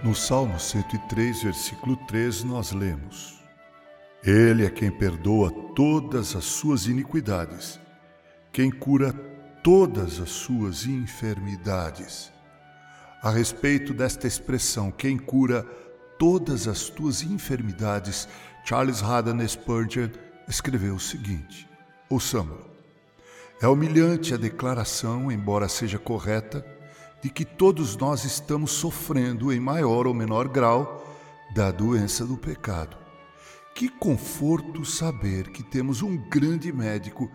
No Salmo 103, versículo 3, nós lemos: Ele é quem perdoa todas as suas iniquidades, quem cura todas as suas enfermidades. A respeito desta expressão, quem cura todas as tuas enfermidades, Charles Haddon Spurgeon escreveu o seguinte: Ouçamos. É humilhante a declaração, embora seja correta, de que todos nós estamos sofrendo em maior ou menor grau da doença do pecado. Que conforto saber que temos um grande médico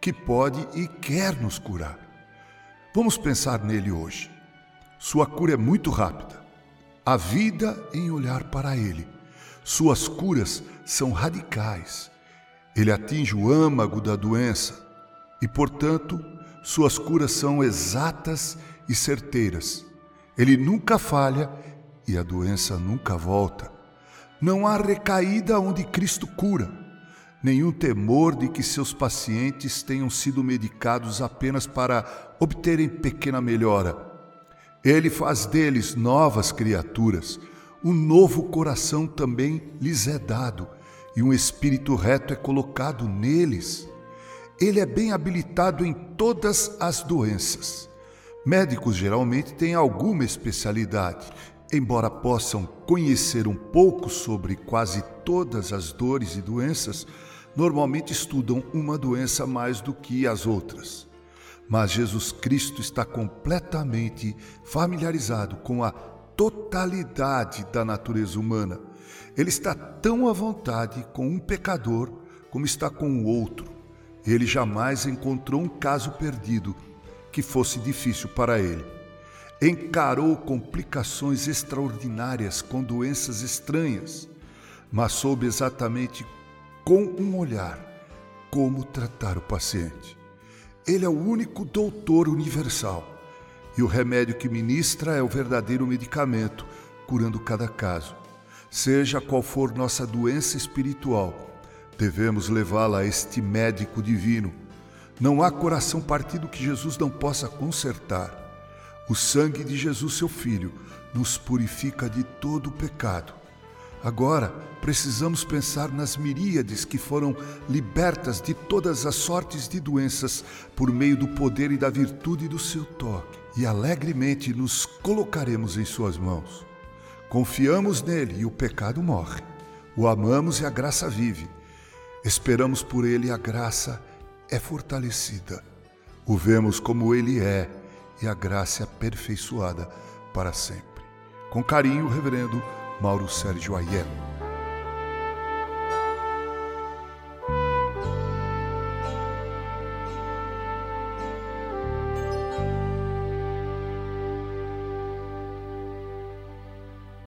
que pode e quer nos curar. Vamos pensar nele hoje. Sua cura é muito rápida. A vida em olhar para ele. Suas curas são radicais. Ele atinge o âmago da doença e, portanto, suas curas são exatas e certeiras. Ele nunca falha e a doença nunca volta. Não há recaída onde Cristo cura, nenhum temor de que seus pacientes tenham sido medicados apenas para obterem pequena melhora. Ele faz deles novas criaturas, um novo coração também lhes é dado, e um espírito reto é colocado neles ele é bem habilitado em todas as doenças. Médicos geralmente têm alguma especialidade, embora possam conhecer um pouco sobre quase todas as dores e doenças, normalmente estudam uma doença mais do que as outras. Mas Jesus Cristo está completamente familiarizado com a totalidade da natureza humana. Ele está tão à vontade com um pecador como está com o outro. Ele jamais encontrou um caso perdido que fosse difícil para ele. Encarou complicações extraordinárias com doenças estranhas, mas soube exatamente com um olhar como tratar o paciente. Ele é o único doutor universal e o remédio que ministra é o verdadeiro medicamento, curando cada caso. Seja qual for nossa doença espiritual, devemos levá-la a este médico divino. Não há coração partido que Jesus não possa consertar. O sangue de Jesus, seu Filho, nos purifica de todo o pecado. Agora, precisamos pensar nas miríades que foram libertas de todas as sortes de doenças por meio do poder e da virtude do seu toque, e alegremente nos colocaremos em suas mãos. Confiamos nele e o pecado morre. O amamos e a graça vive. Esperamos por ele a graça é fortalecida. O vemos como ele é e a graça é aperfeiçoada para sempre. Com carinho, Reverendo Mauro Sérgio Aiello.